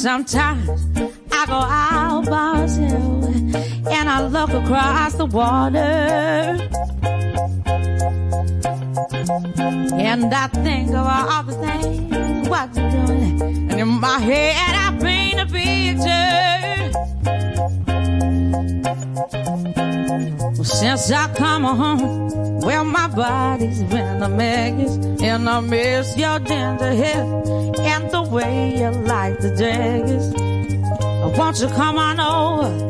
Sometimes I go out by and I look across the water. And I think of all the things what you're doing. And in my head I paint a picture. Since I come home, well my body's been a mess. And I miss your tender hair. You like the dragons. Won't you come on over?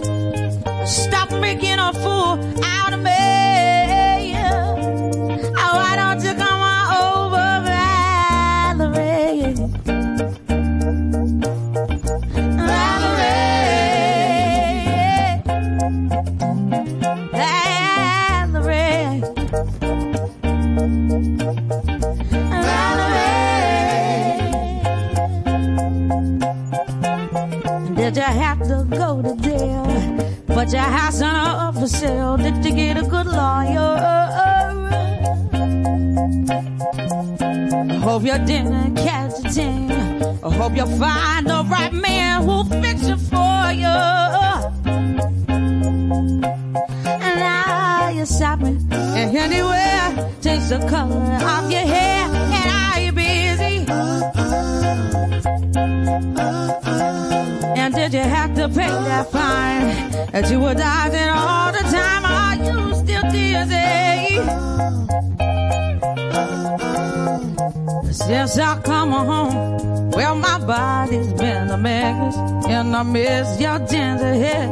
miss your ginger hair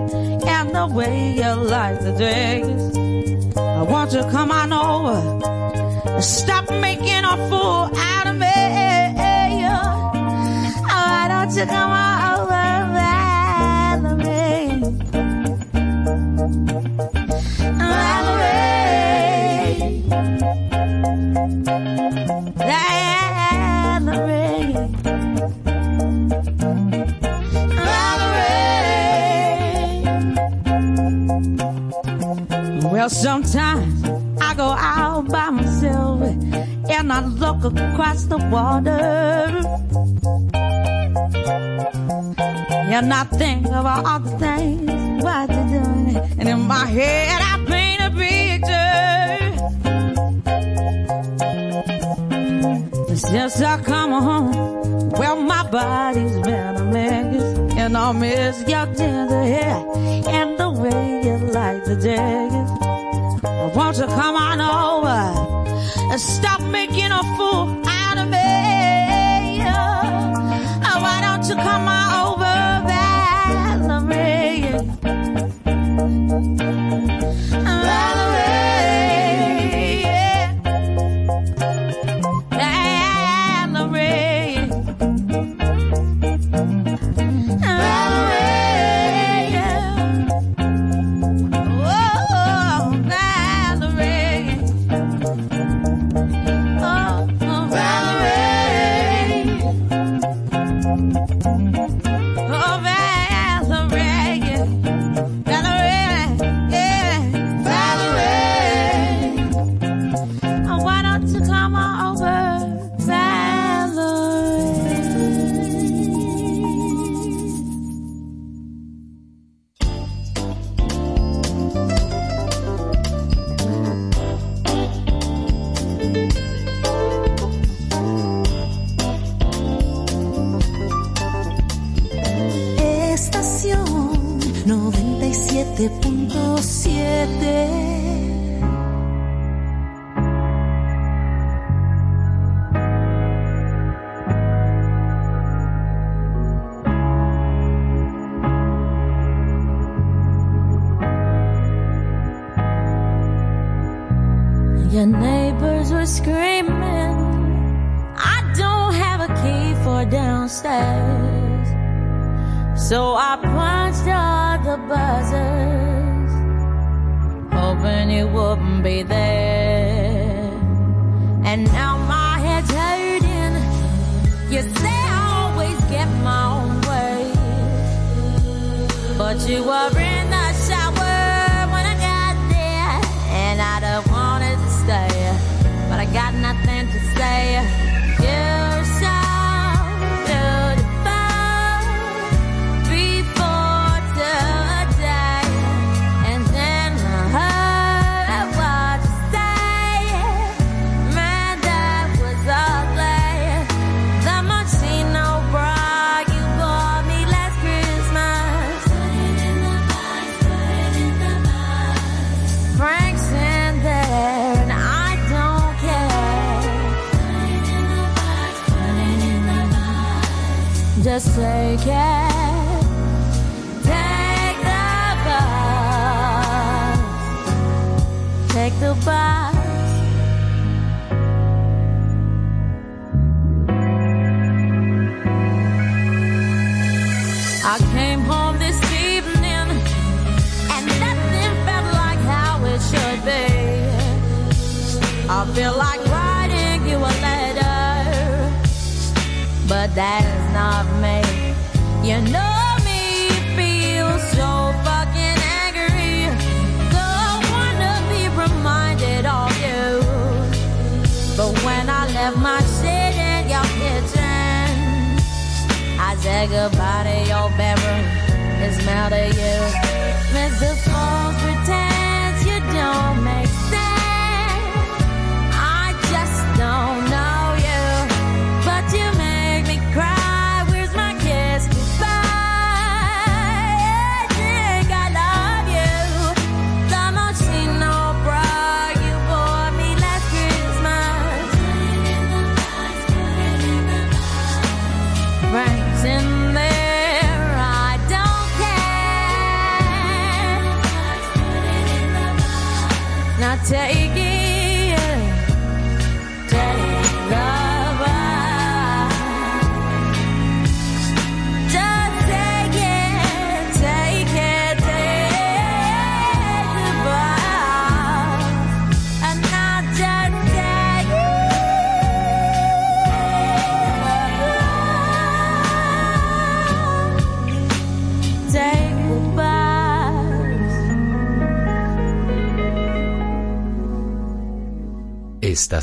and the way you like to dress. I want you to come on And I think about all the things what you're doing. And in my head, I paint a picture. Since I come home, well, my body's been a mess. And I miss your tender hair and the way you like the jacket. Won't you come on over and stop making a fool out of me? Oh, why don't you come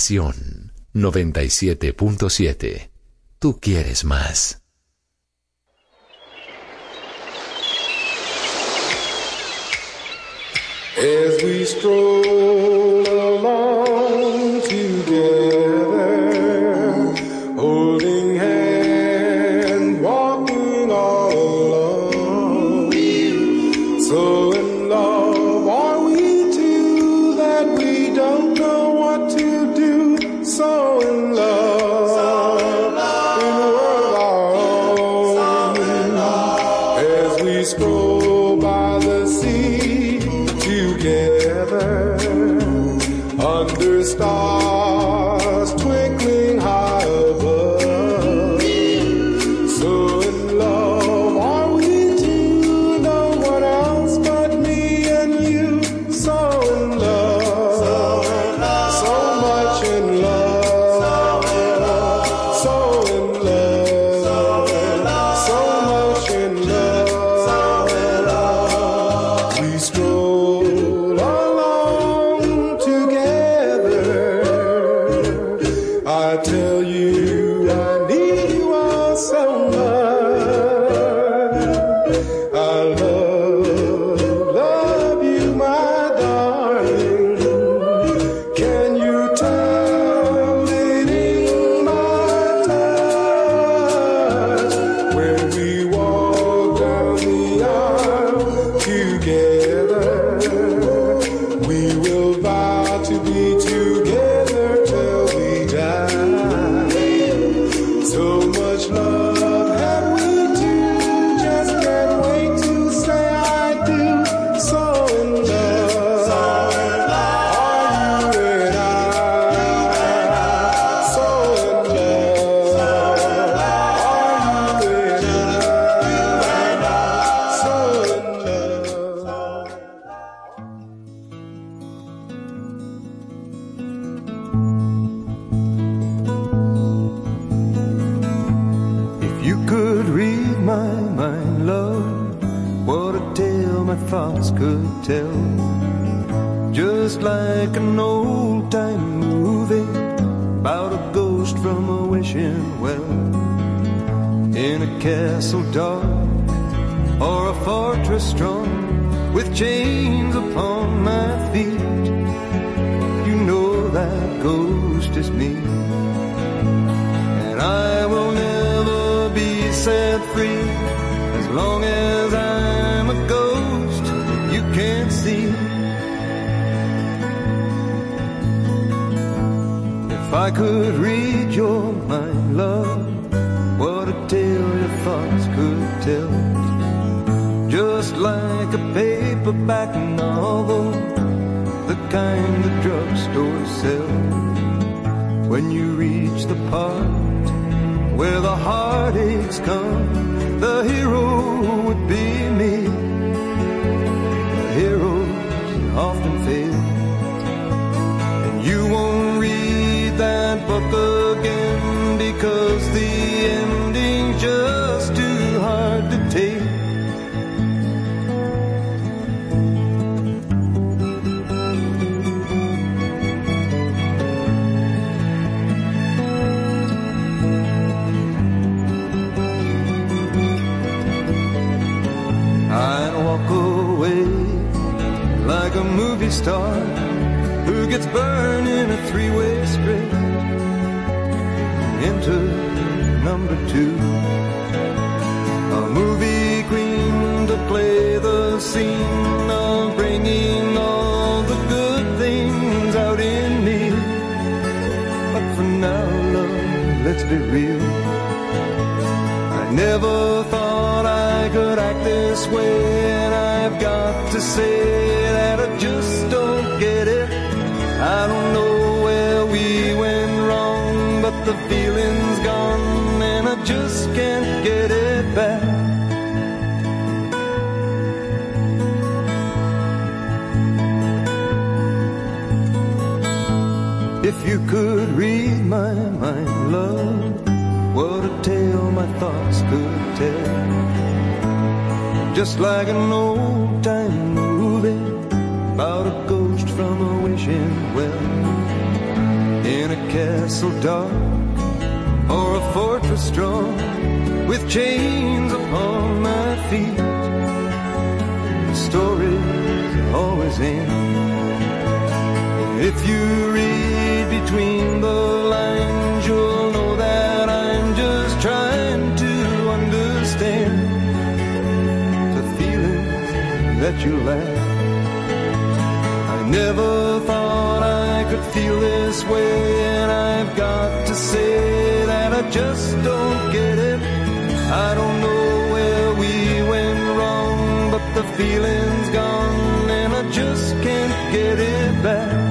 Estación 97.7. Tú quieres más. Could read your mind, love, what a tale your thoughts could tell. Just like a paperback novel the kind the drugstore sells. When you reach the part where the heartaches come, the hero would be me. The heroes often fail, again because the ending's just too hard to take. I'd walk away like a movie star who gets burned in a three-way Enter number two, a movie queen to play the scene of bringing all the good things out in me. But for now, love, let's be real. I never thought I could act this way, and I've got to say the feeling's gone, and I just can't get it back. If you could read my mind, love, what a tale my thoughts could tell. Just like an old time movie about a ghost from a wishing well. In a castle dark fortress strong with chains upon my feet. The stories always end. If you read between the lines, you'll know that I'm just trying to understand the feelings that you lack. I never thought I could feel this way, and I've got to say I just don't get it. I don't know where we went wrong, but the feeling's gone, and I just can't get it back.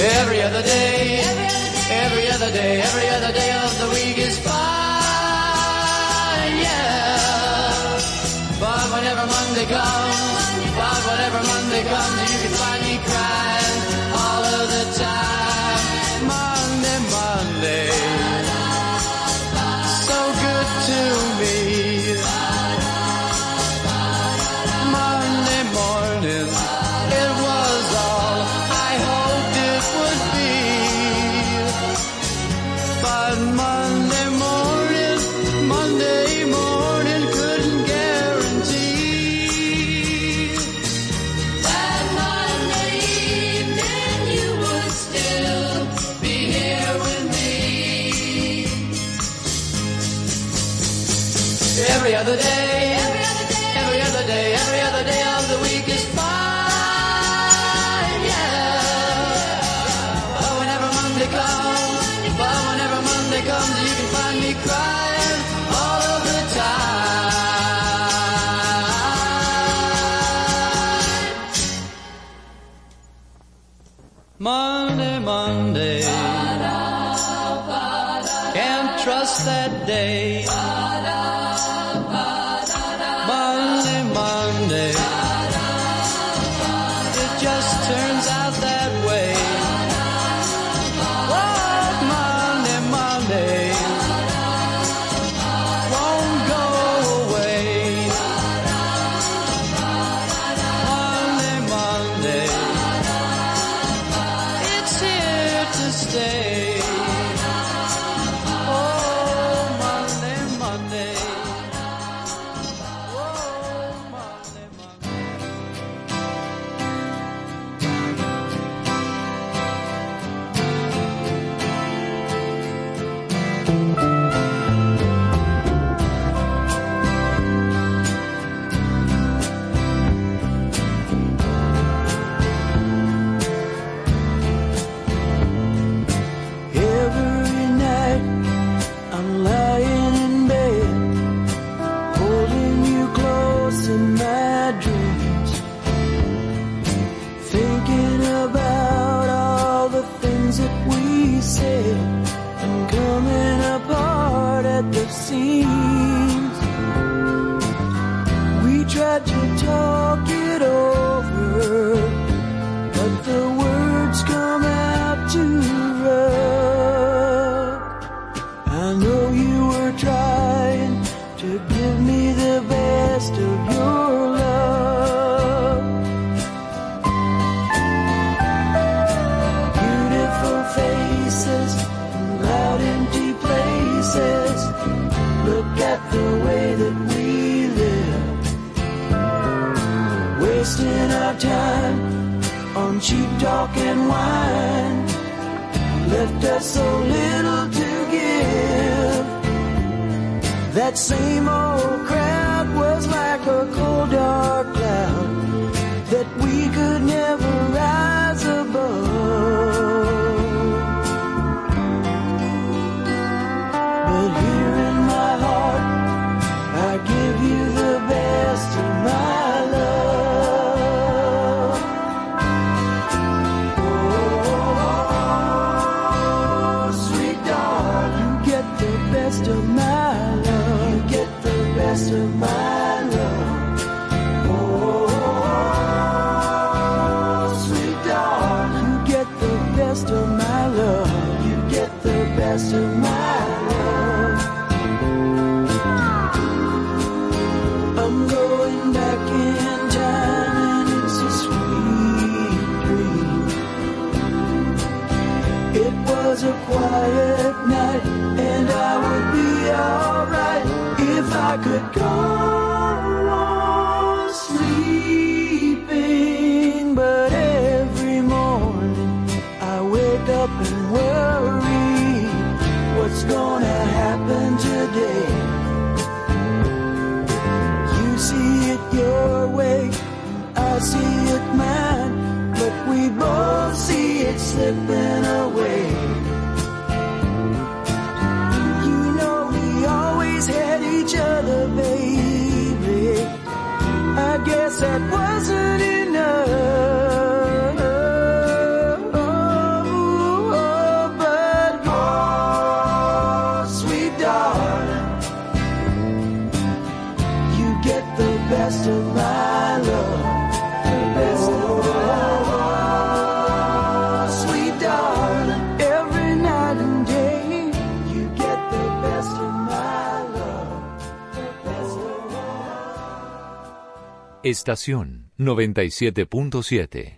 Every other day, every other day, every other day of the week is fine, yeah. But whenever Monday comes, quiet night, and I would be alright if I could go on sleeping. But every morning I wake up and worry what's gonna happen today. You see it your way, I see it mine, but we both see it slipping. Estación 97.7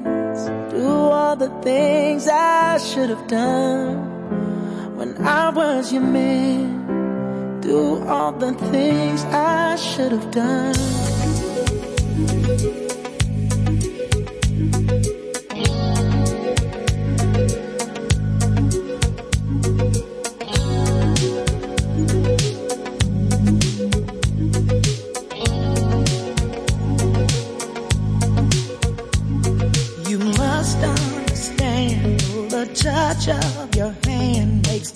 all the things I should have done when I was your man. Do all the things I should have done.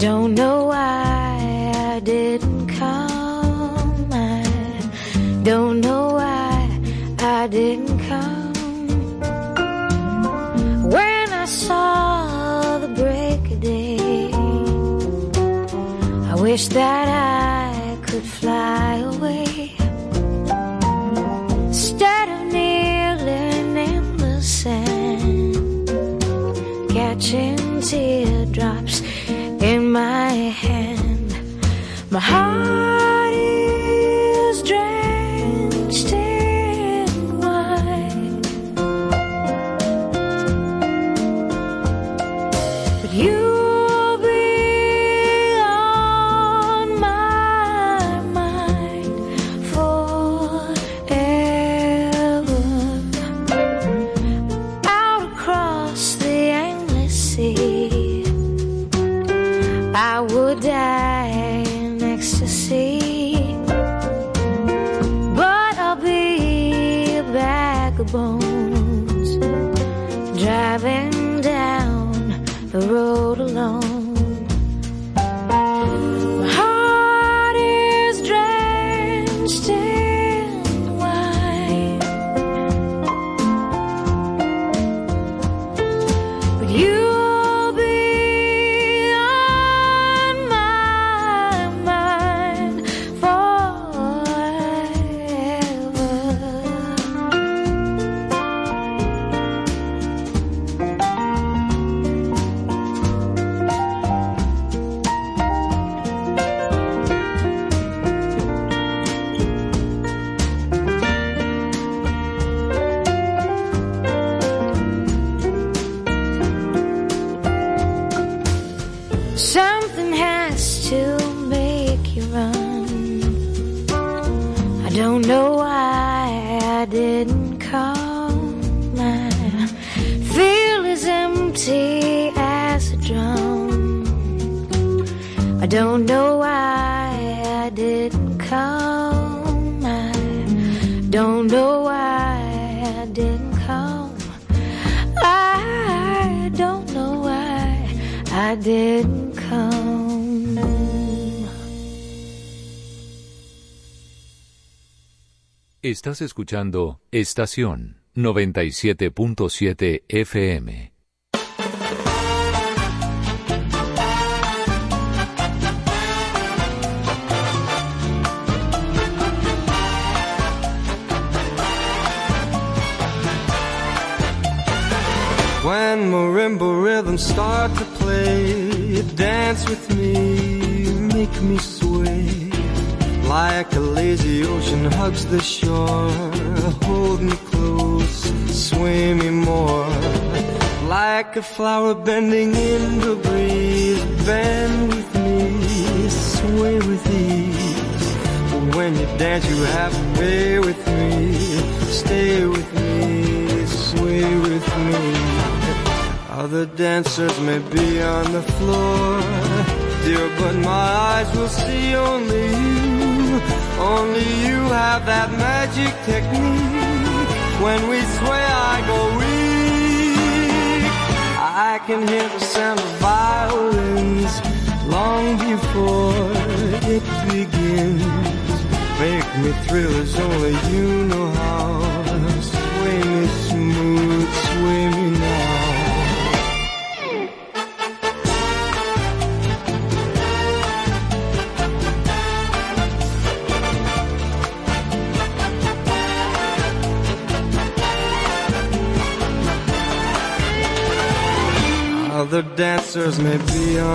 Don't know why I didn't come. I don't know why I didn't come. When I saw the break of day, I wish that I could fly away. Instead of kneeling in the sand, catching teardrops my heart Estás escuchando Estación 97.7 FM. When marimba rhythms start to play, dance with me, make me sway. Like a lazy ocean hugs the shore, hold me close, sway me more. Like a flower bending in the breeze, bend with me, sway with ease. When you dance, you have to way with me, stay with me, sway with me. Other dancers may be on the floor, dear, but my eyes will see only you. Only you have that magic technique. When we sway, I go weak. I can hear the sound of violins long before it begins. Make me thrill as only you know how.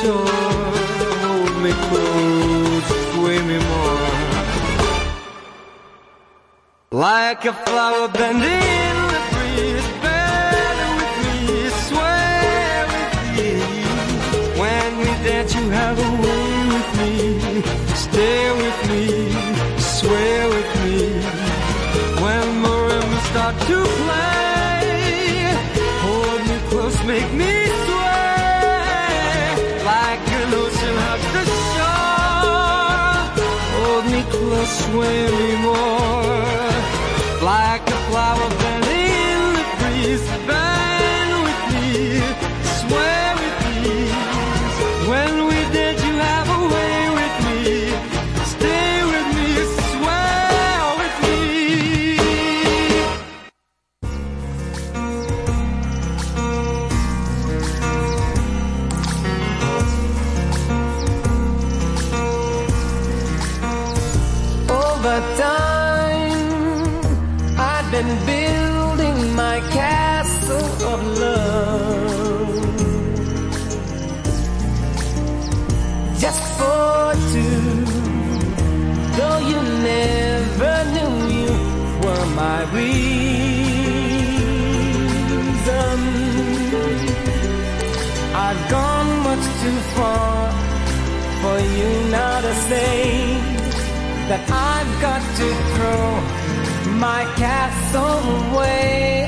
shore. Hold me close, sway me more. Like a flower bending in the breeze, with me, with me. When we dance, you have a way with me. Stay with me, sway with me. When marimbas start to play, hold me close, make me close, sway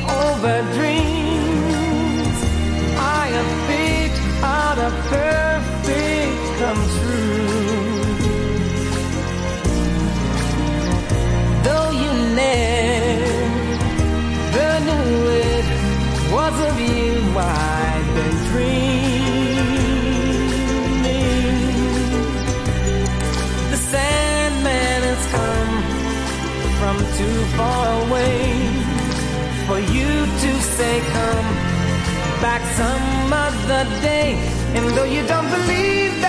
over dreams. I have picked out of perfect other day. And though you don't believe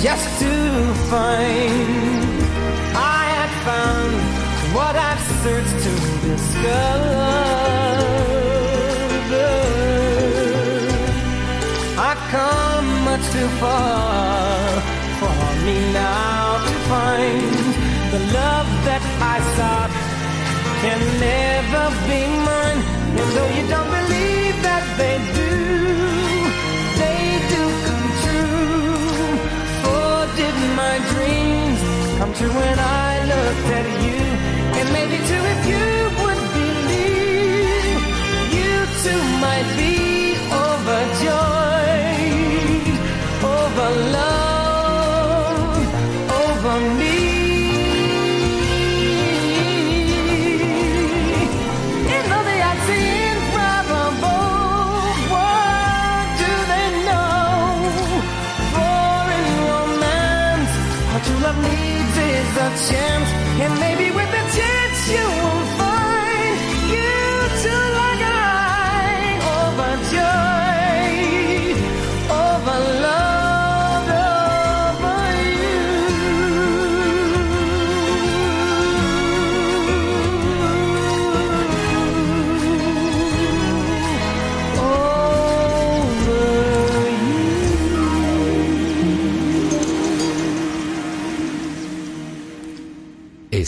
just to find I had found what I've searched to discover. I've come much too far for me now to find the love that I sought can never be mine. And though you don't believe that they do, when I looked at you,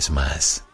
vez más.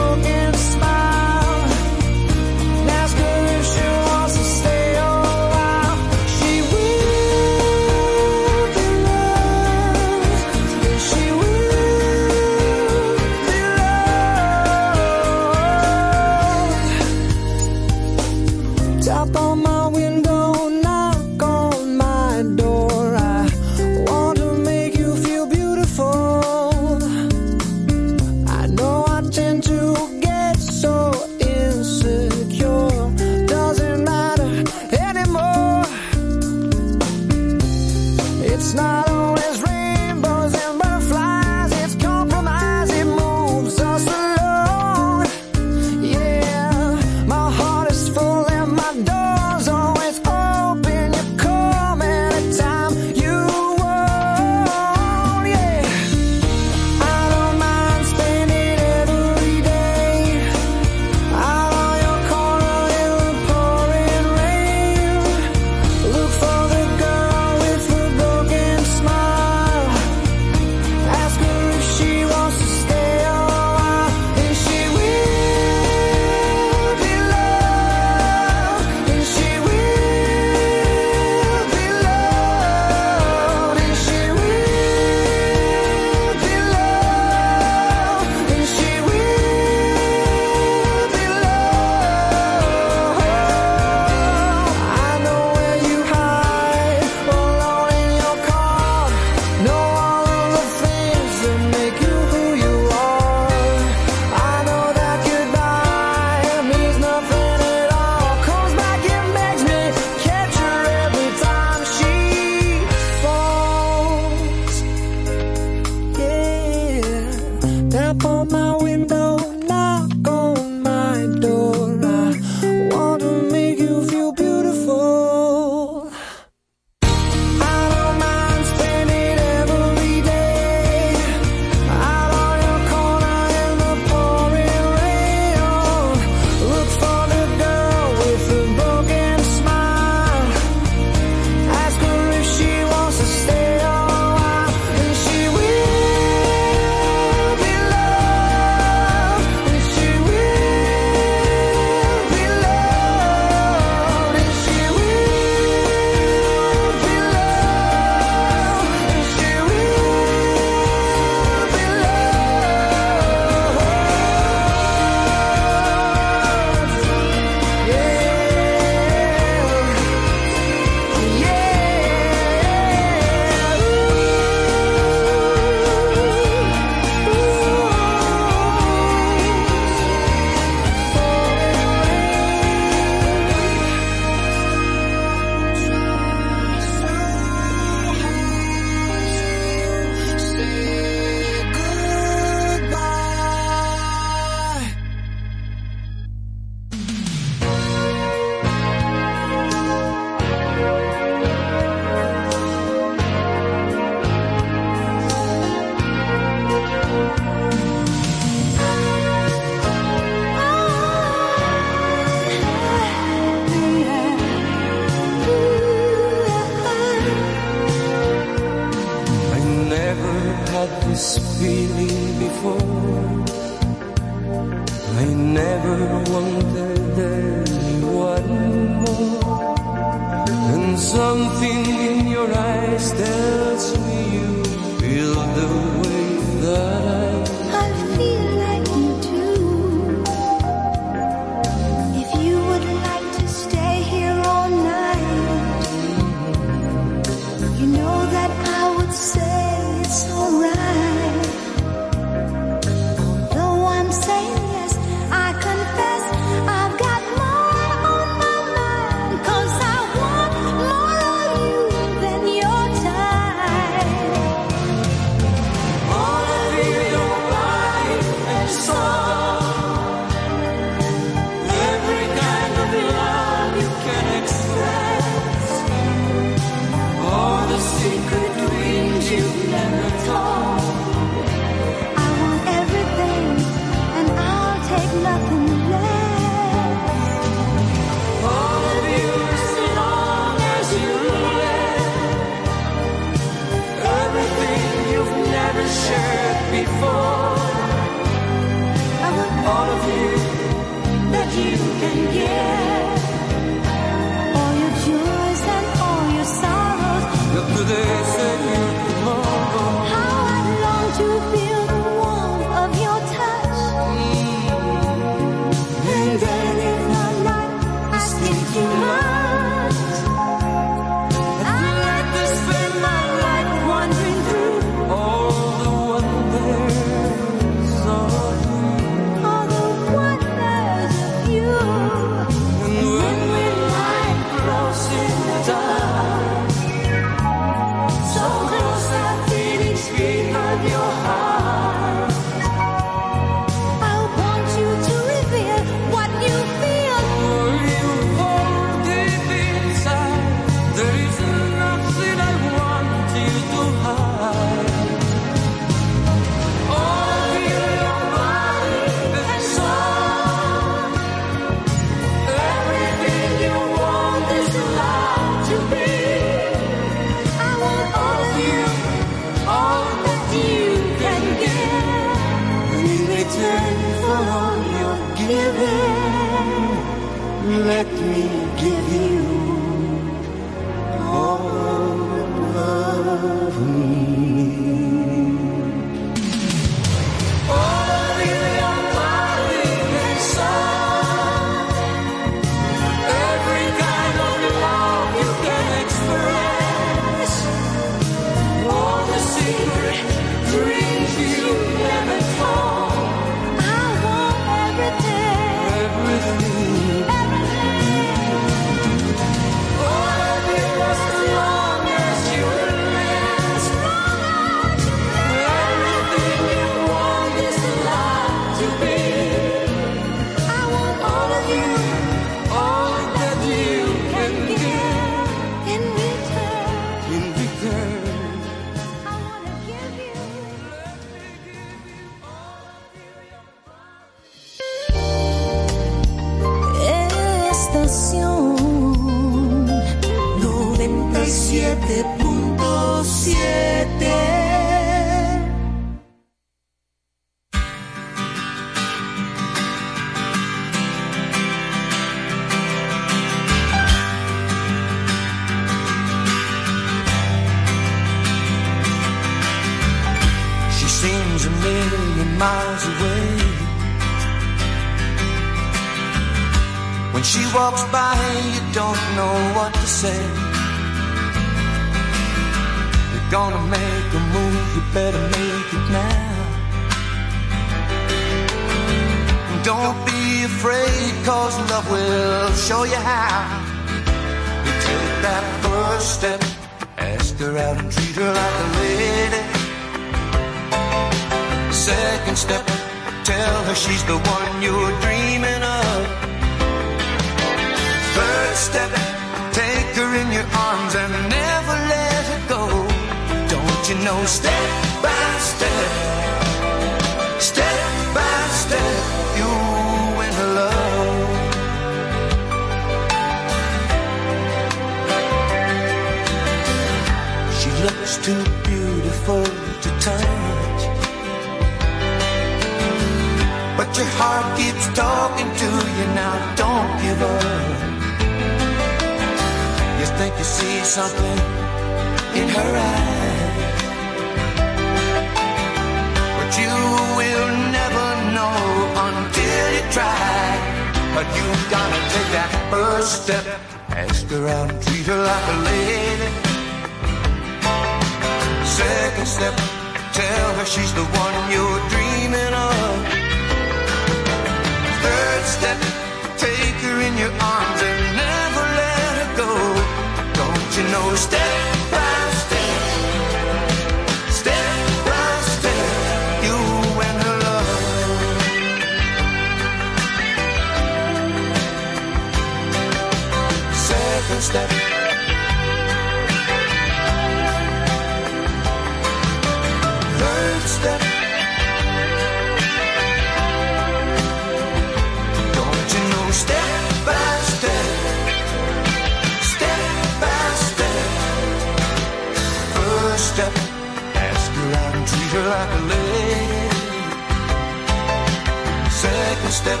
step.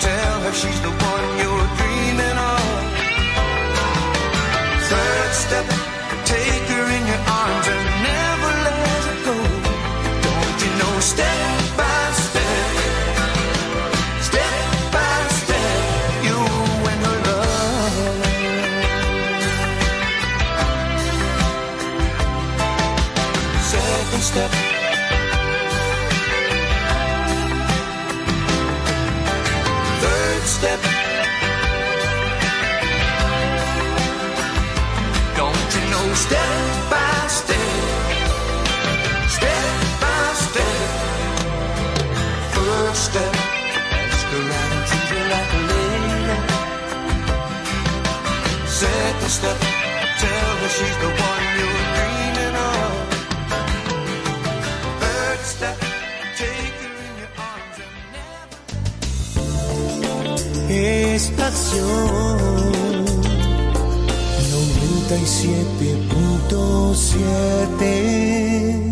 Tell her she's the one you're dreaming of. Third step. Step by step, step by step. First step, go around and treat her like a. Second step, tell her she's the one you're dreaming of. Third step, take her in your arms and never let go. 107.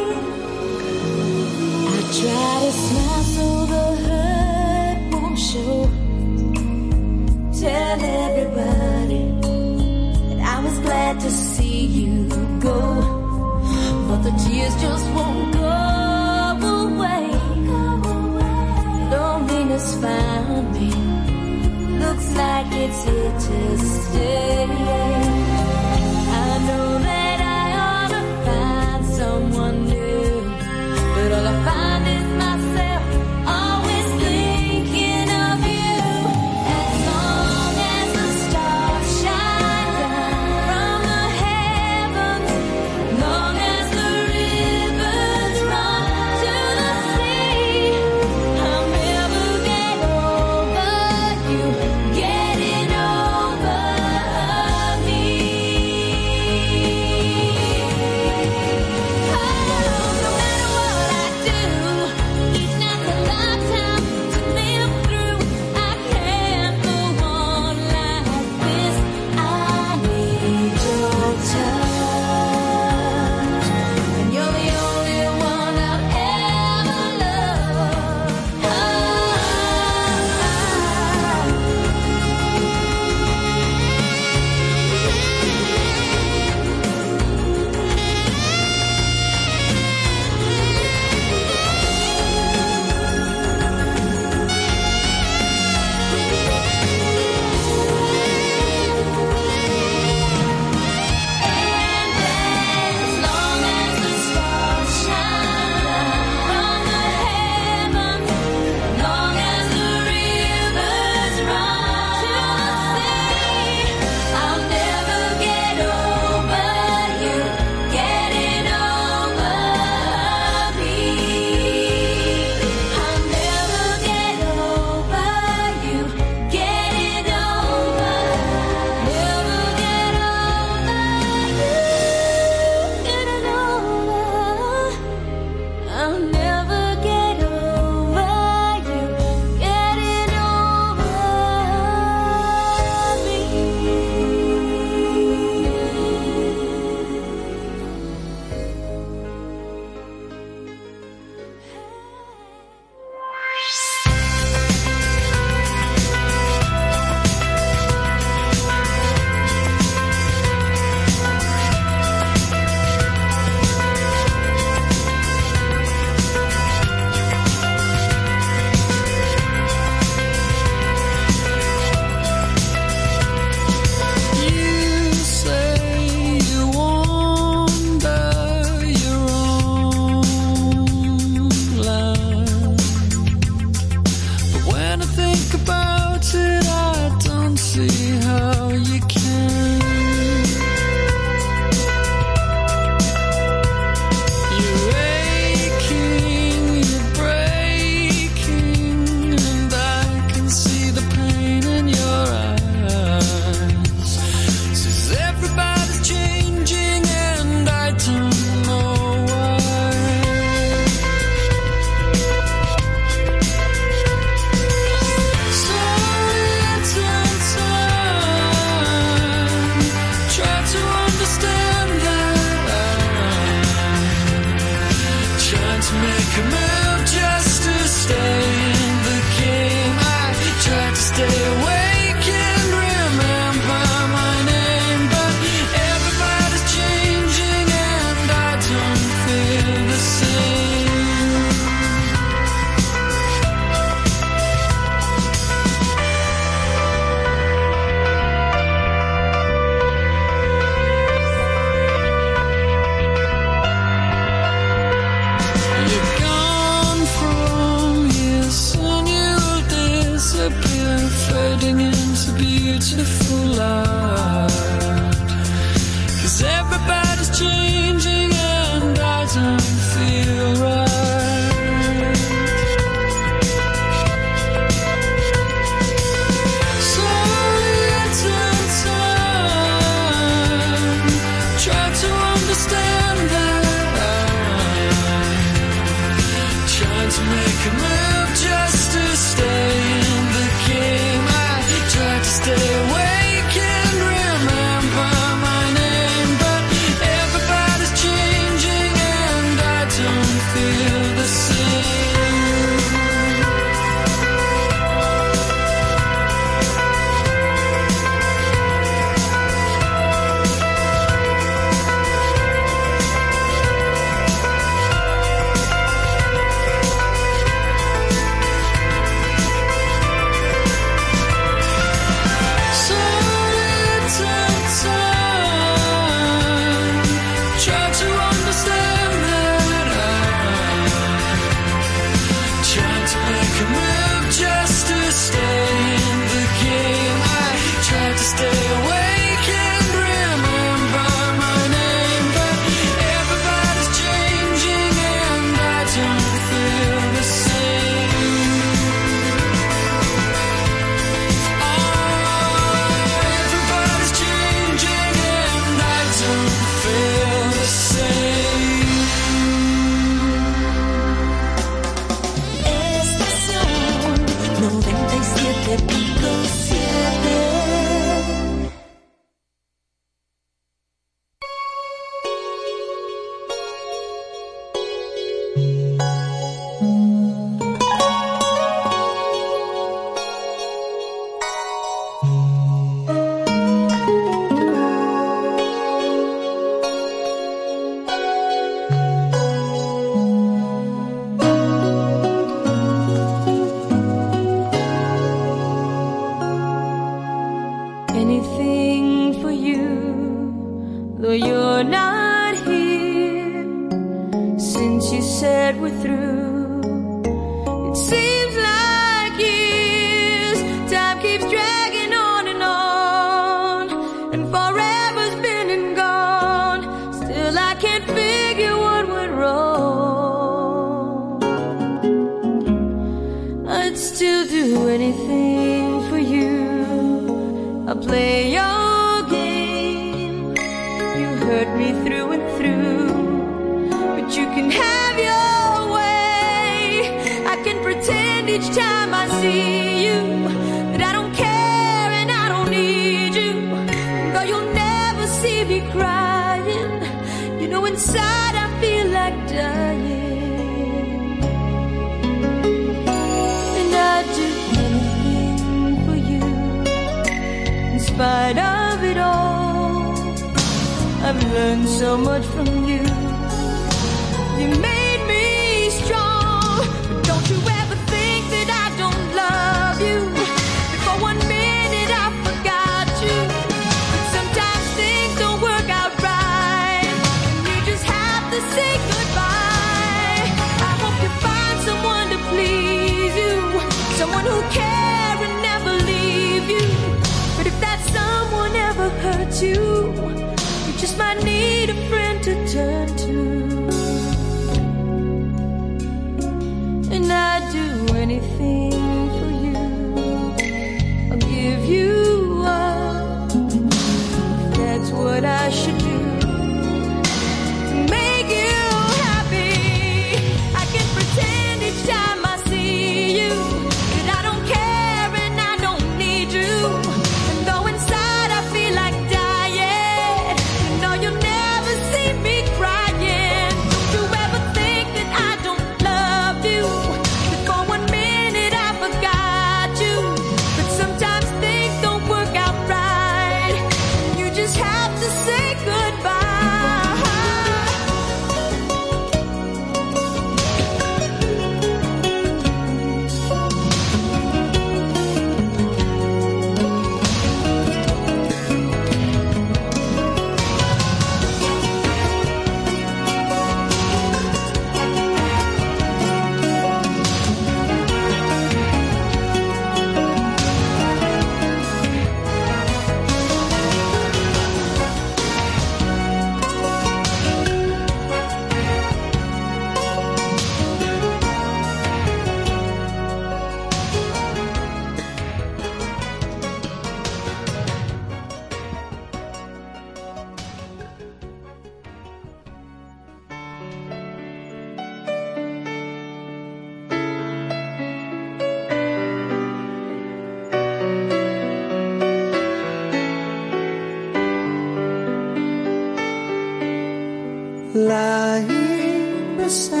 Lying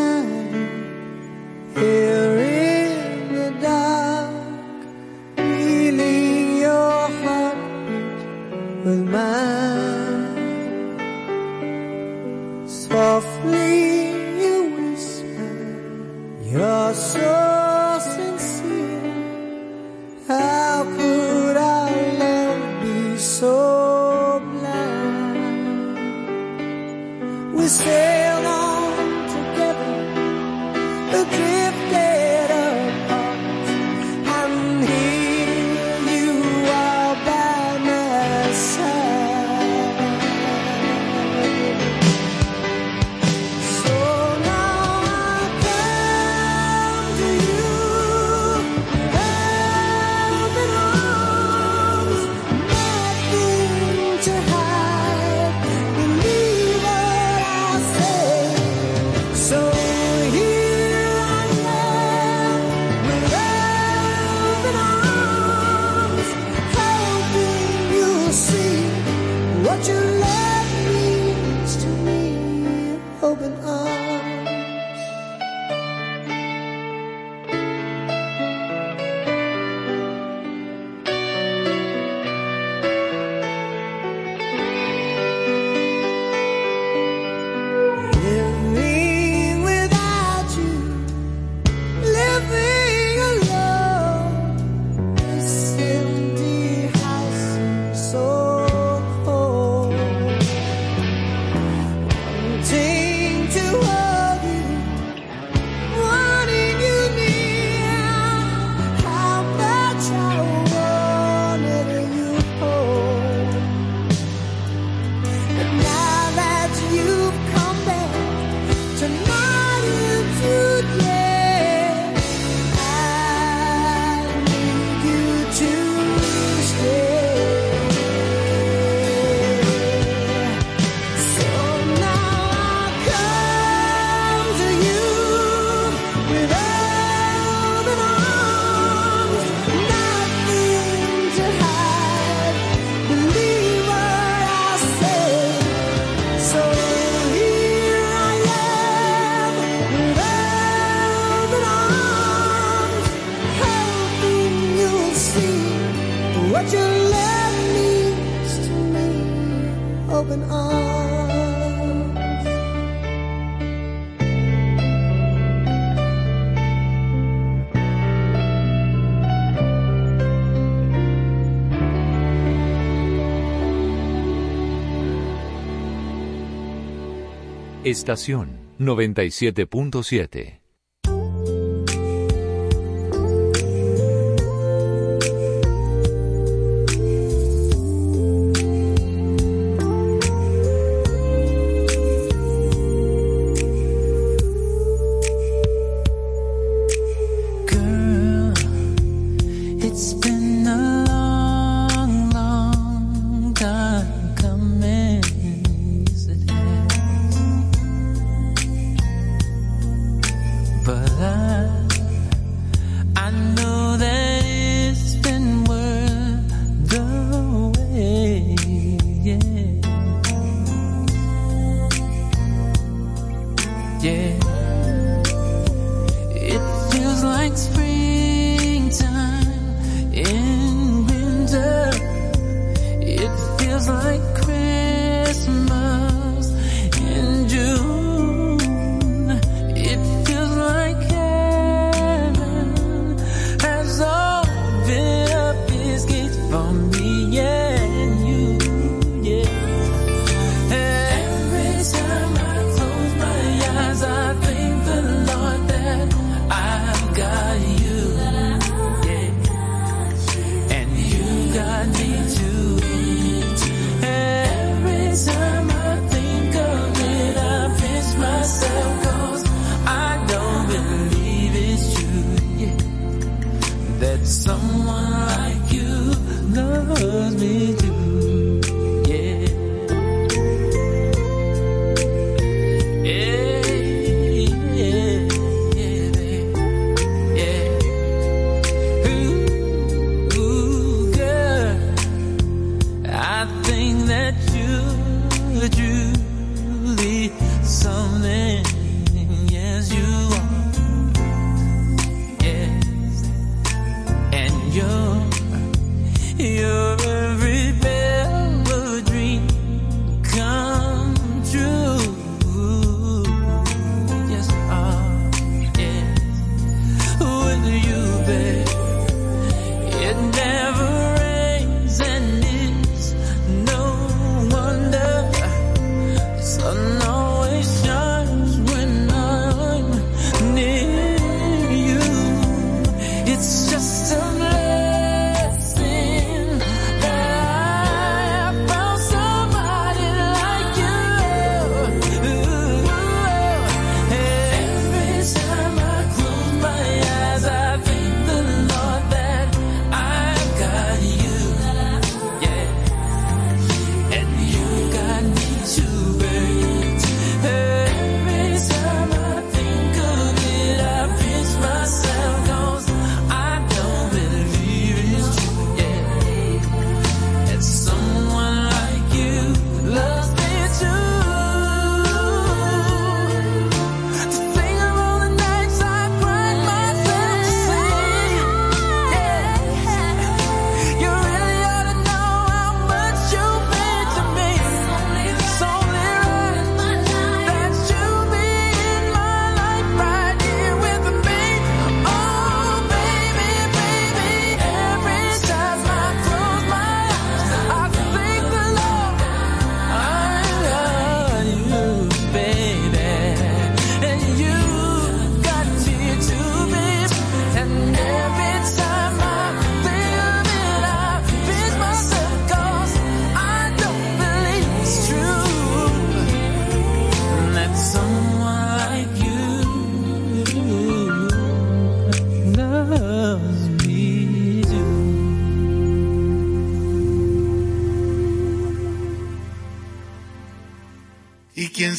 Estación 97.7.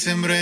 sembré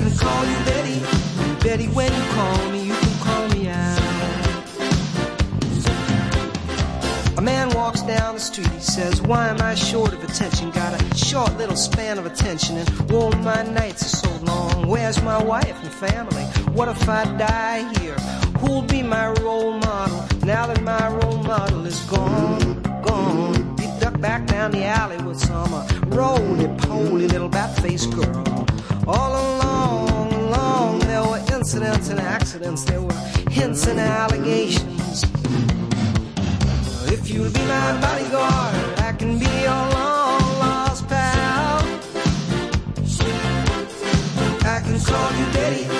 Can call you Betty, Betty, when you call me, you can call me out. A man walks down the street, he says, Why am I short of attention? Got a short little span of attention, and all my nights are so long. Where's my wife and family? What if I die here? Who'll be my role model now that my role model is gone? Gone. He ducked back down the alley with some uh, roly-poly little bat-faced girl. All along, along, there were incidents and accidents. There were hints and allegations. If you'll be my bodyguard, I can be your long lost pal. I can call you Betty,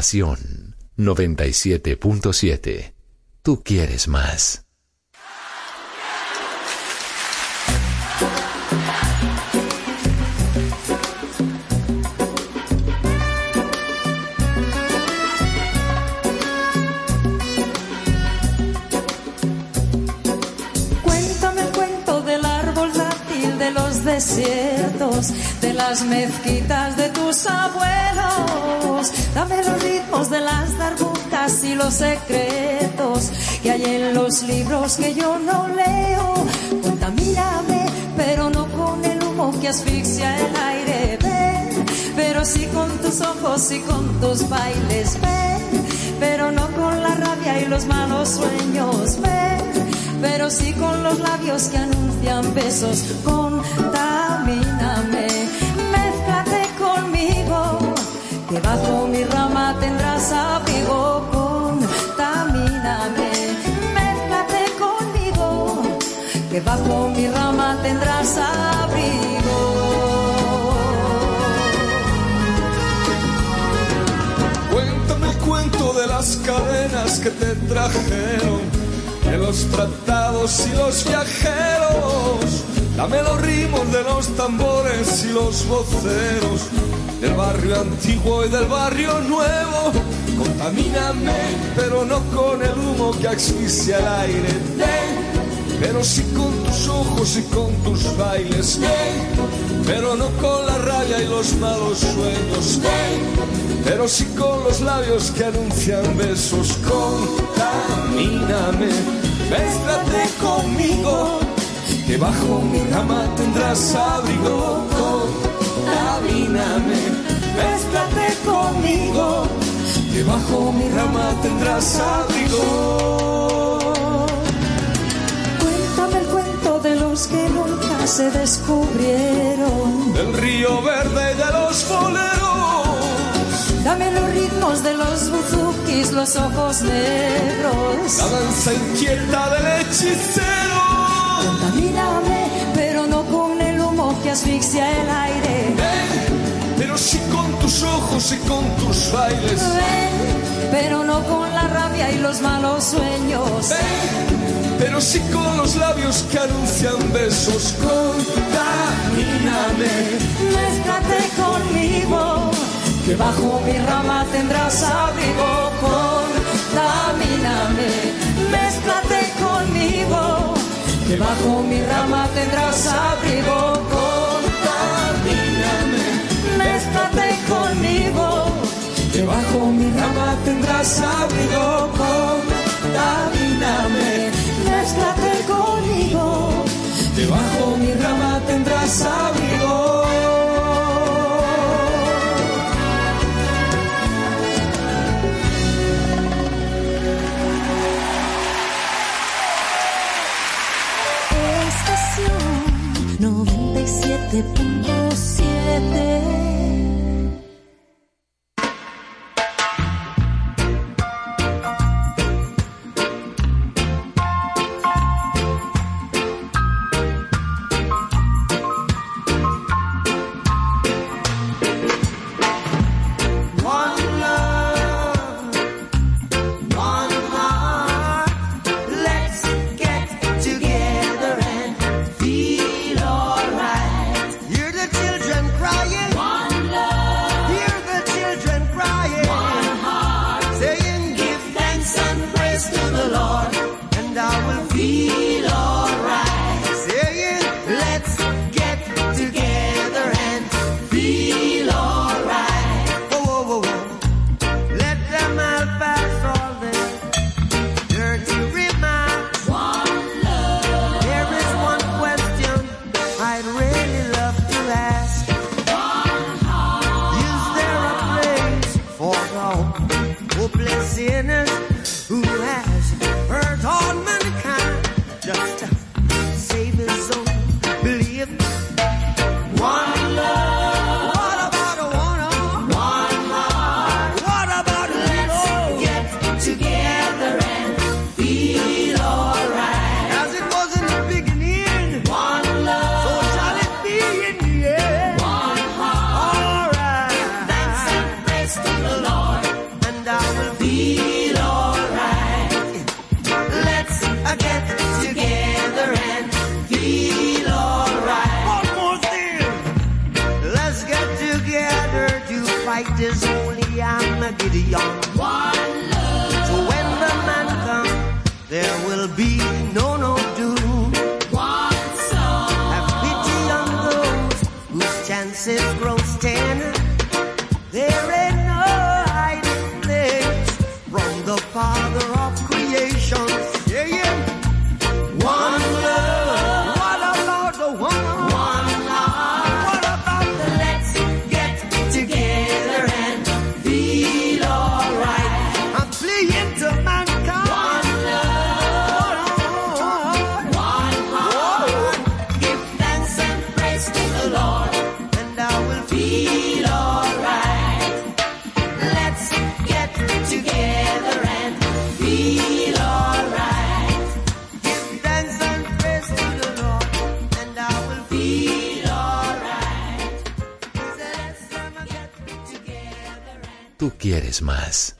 Estación 97.7. Tú quieres más. Cuéntame el cuento del árbol dátil de los desiertos, de las mezquitas secretos que hay en los libros que yo no leo. Contamíname, pero no con el humo que asfixia el aire. Ven, pero sí con tus ojos y con tus bailes. Ven, pero no con la rabia y los malos sueños. Ven, pero sí con los labios que anuncian besos. Contamíname, mézclate conmigo, que bajo mi rama que bajo mi rama tendrás abrigo. Cuéntame el cuento de las cadenas que te trajeron, de los tratados y los viajeros. Dame los ritmos de los tambores y los voceros, del barrio antiguo y del barrio nuevo. Contamíname, pero no con el humo que asfixia el aire. Pero sí con tus ojos y con tus bailes. Pero no con la rabia y los malos sueños. Pero sí con los labios que anuncian besos. Contamíname, mézclate conmigo, que bajo mi rama tendrás abrigo. Contamíname, mézclate conmigo, que bajo mi rama tendrás abrigo. Que nunca se descubrieron. Del río verde y de los boleros. Dame los ritmos de los buzukis, los ojos negros. La danza inquieta del hechicero. Contamíname, pero no con el humo que asfixia el aire. Ven, pero sí con tus ojos y con tus bailes. Ven, pero no con la rabia y los malos sueños. Ven, pero sí con los labios que anuncian besos. Contamíname, Mézclate conmigo, que bajo mi rama tendrás abrigo. Contamíname, mézclate conmigo, que bajo mi rama tendrás abrigo. Contamíname, mézclate conmigo, que bajo mi rama tendrás abrigo. contamíname, mézclate conmigo, que bajo mi rama tendrás abrigo. Estación 97.7 más.